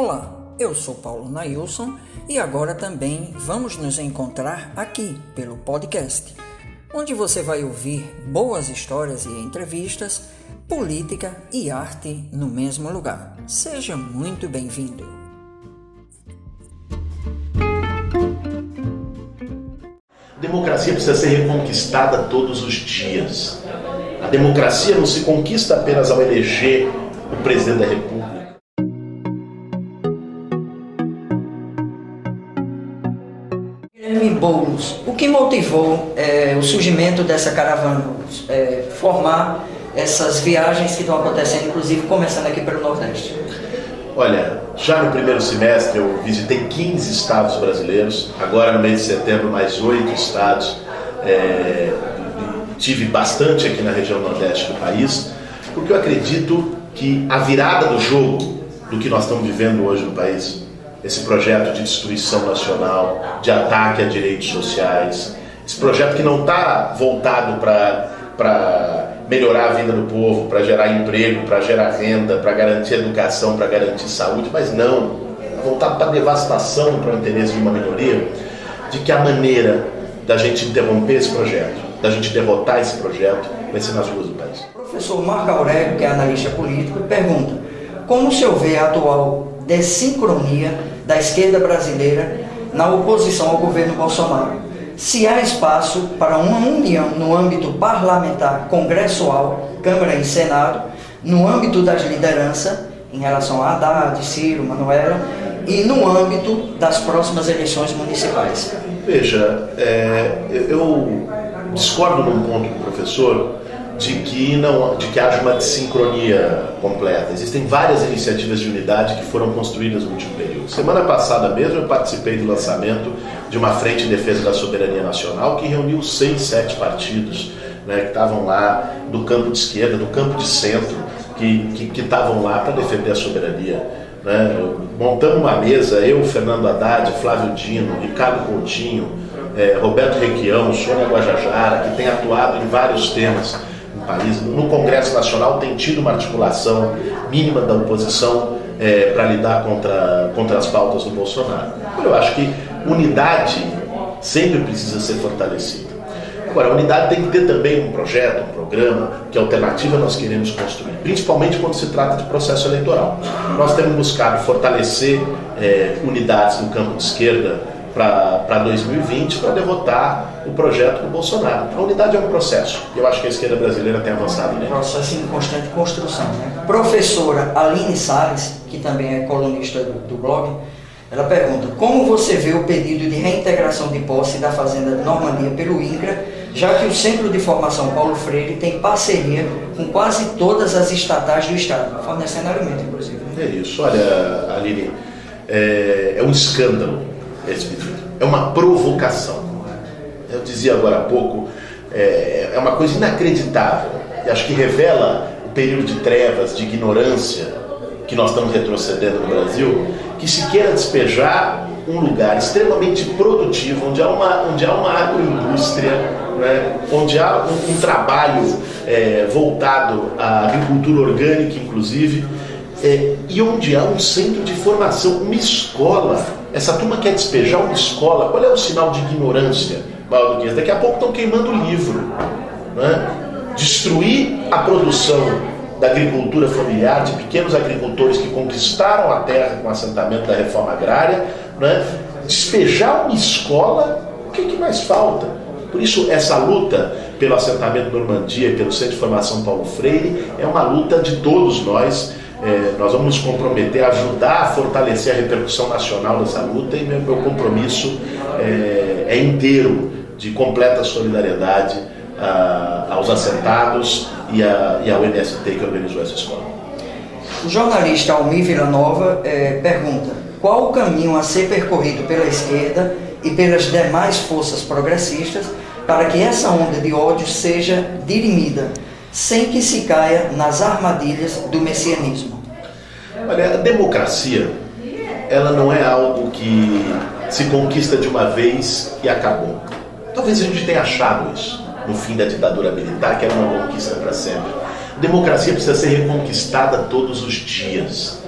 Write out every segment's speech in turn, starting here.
Olá, eu sou Paulo Nailson e agora também vamos nos encontrar aqui pelo podcast, onde você vai ouvir boas histórias e entrevistas, política e arte no mesmo lugar. Seja muito bem-vindo. Democracia precisa ser reconquistada todos os dias. A democracia não se conquista apenas ao eleger o presidente da República. Guilherme Boulos, o que motivou é, o surgimento dessa caravana, é, formar essas viagens que estão acontecendo, inclusive começando aqui pelo Nordeste? Olha, já no primeiro semestre eu visitei 15 estados brasileiros, agora no mês de setembro mais oito estados. É, tive bastante aqui na região nordeste do país, porque eu acredito que a virada do jogo do que nós estamos vivendo hoje no país, esse projeto de destruição nacional, de ataque a direitos sociais, esse projeto que não está voltado para melhorar a vida do povo, para gerar emprego, para gerar renda, para garantir educação, para garantir saúde, mas não, voltado para devastação para o interesse de uma minoria, de que a maneira da gente interromper esse projeto, da gente derrotar esse projeto, vai ser nas ruas do país. O professor Marco Aurélio, que é analista político, pergunta como o senhor vê a atual desincronia da esquerda brasileira na oposição ao governo Bolsonaro? Se há espaço para uma união no âmbito parlamentar, congressual, Câmara e Senado, no âmbito das lideranças, em relação a Haddad, Ciro, Manuela, e no âmbito das próximas eleições municipais? Veja, é, eu discordo num ponto do professor de que não de que haja uma desincronia completa. Existem várias iniciativas de unidade que foram construídas no último período. Semana passada mesmo eu participei do lançamento de uma frente de defesa da soberania nacional que reuniu seis, sete partidos né, que estavam lá do campo de esquerda, do campo de centro, que estavam lá para defender a soberania. Né? Montamos uma mesa, eu, Fernando Haddad, Flávio Dino, Ricardo Coutinho, é, Roberto Requião, Sônia Guajajara, que tem atuado em vários temas país. No Congresso Nacional tem tido uma articulação mínima da oposição é, para lidar contra, contra as pautas do Bolsonaro. Eu acho que unidade sempre precisa ser fortalecida. Agora, a unidade tem que ter também um projeto, um programa, que alternativa nós queremos construir, principalmente quando se trata de processo eleitoral. Nós temos buscado fortalecer é, unidades no campo de esquerda para 2020 para derrotar o projeto do Bolsonaro. A unidade é um processo. Eu acho que a esquerda brasileira tem avançado nele. Processo em constante construção. Né? Professora Aline Salles, que também é colunista do, do blog, ela pergunta: como você vê o pedido de reintegração de posse da Fazenda de Normandia pelo INCRA, já que o Centro de Formação Paulo Freire tem parceria com quase todas as estatais do Estado, fornecendo alimento, inclusive. Né? É isso. Olha, Aline, é, é um escândalo esse pedido. É uma provocação. Eu dizia agora há pouco, é, é uma coisa inacreditável. E acho que revela o período de trevas, de ignorância que nós estamos retrocedendo no Brasil, que se queira despejar um lugar extremamente produtivo, onde há uma, onde há uma agroindústria, né, onde há um, um trabalho é, voltado à agricultura orgânica, inclusive, é, e onde há um centro de formação, uma escola. Essa turma quer despejar uma escola. Qual é o sinal de ignorância que esse? Daqui a pouco estão queimando o livro. Né? Destruir a produção da agricultura familiar, de pequenos agricultores que conquistaram a terra com o assentamento da reforma agrária, né? despejar uma escola, o que, que mais falta? Por isso, essa luta pelo assentamento Normandia e pelo Centro de Formação Paulo Freire é uma luta de todos nós. É, nós vamos nos comprometer a ajudar a fortalecer a repercussão nacional dessa luta e meu, meu compromisso é, é inteiro de completa solidariedade a, aos assentados e, a, e ao MST que organizou essa escola. O jornalista Almir Villanova é, pergunta qual o caminho a ser percorrido pela esquerda e pelas demais forças progressistas para que essa onda de ódio seja dirimida, sem que se caia nas armadilhas do messianismo. Olha, a democracia, ela não é algo que se conquista de uma vez e acabou. Talvez a gente tenha achado isso no fim da ditadura militar, que era uma conquista para sempre. A democracia precisa ser reconquistada todos os dias.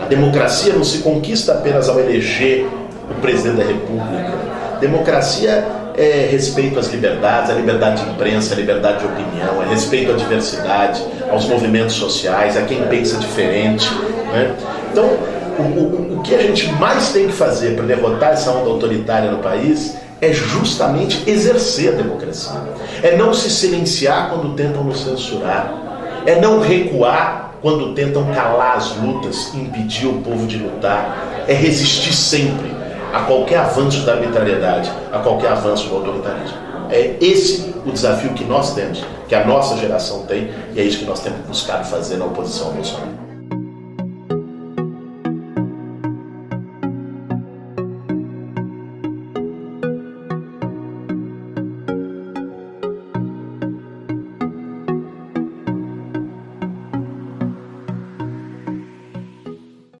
A democracia não se conquista apenas ao eleger o presidente da República. Democracia é respeito às liberdades, a liberdade de imprensa, a liberdade de opinião, é respeito à diversidade, aos movimentos sociais, a quem pensa diferente. Né? Então, o, o, o que a gente mais tem que fazer para derrotar essa onda autoritária no país é justamente exercer a democracia. É não se silenciar quando tentam nos censurar. É não recuar quando tentam calar as lutas impedir o povo de lutar. É resistir sempre a qualquer avanço da arbitrariedade, a qualquer avanço do autoritarismo. É esse o desafio que nós temos, que a nossa geração tem, e é isso que nós temos buscado fazer na oposição ao Bolsonaro.